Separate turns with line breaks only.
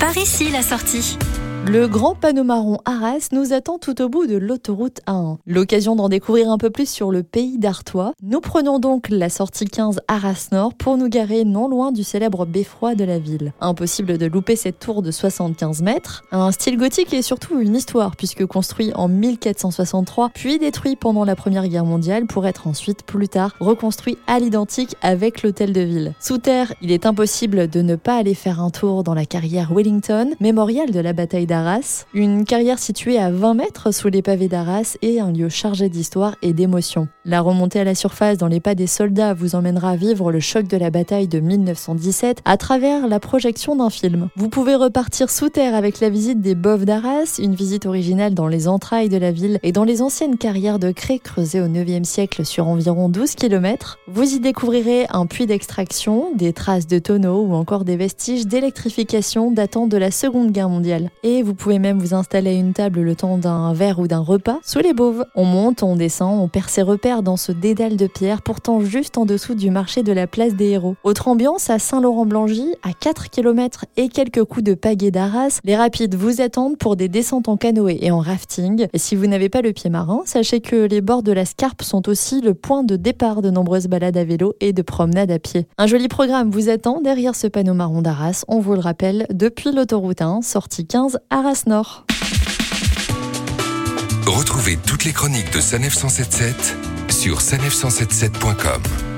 Par ici la sortie.
Le grand panneau marron Arras nous attend tout au bout de l'autoroute A1. L'occasion d'en découvrir un peu plus sur le pays d'Artois. Nous prenons donc la sortie 15 Arras Nord pour nous garer non loin du célèbre beffroi de la ville. Impossible de louper cette tour de 75 mètres. Un style gothique et surtout une histoire puisque construit en 1463 puis détruit pendant la Première Guerre mondiale pour être ensuite plus tard reconstruit à l'identique avec l'hôtel de ville. Sous terre, il est impossible de ne pas aller faire un tour dans la carrière Wellington, mémorial de la bataille d'Arras, une carrière située à 20 mètres sous les pavés d'Arras et un lieu chargé d'histoire et d'émotion. La remontée à la surface dans les pas des soldats vous emmènera vivre le choc de la bataille de 1917 à travers la projection d'un film. Vous pouvez repartir sous terre avec la visite des Boves d'Arras, une visite originale dans les entrailles de la ville et dans les anciennes carrières de craie creusées au 9e siècle sur environ 12 km. Vous y découvrirez un puits d'extraction, des traces de tonneaux ou encore des vestiges d'électrification datant de la Seconde Guerre mondiale. Vous pouvez même vous installer à une table le temps d'un verre ou d'un repas sous les Beauves. On monte, on descend, on perd ses repères dans ce dédale de pierre pourtant juste en dessous du marché de la place des héros. Autre ambiance à Saint-Laurent-Blangy, à 4 km et quelques coups de pagaie d'Arras, les rapides vous attendent pour des descentes en canoë et en rafting. Et si vous n'avez pas le pied marin, sachez que les bords de la Scarpe sont aussi le point de départ de nombreuses balades à vélo et de promenades à pied. Un joli programme vous attend derrière ce panneau marron d'Arras, on vous le rappelle, depuis l'autoroute 1, sortie 15 Arras Nord.
Retrouvez toutes les chroniques de Sanef 177 sur sanef177.com.